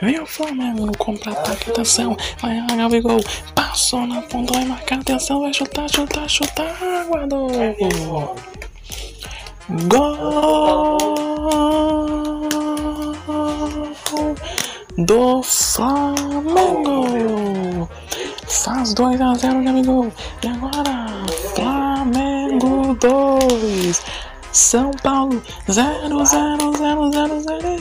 Vem o Flamengo no contra-ataque, atenção. Vai lá Gabigol. Passou na ponta, vai marcar, atenção. Vai chutar, chutar, chutar. Guardou. Gol do Flamengo. Faz 2 a 0 Gabigol. E agora, Flamengo 2. São Paulo 0 0 0 0 0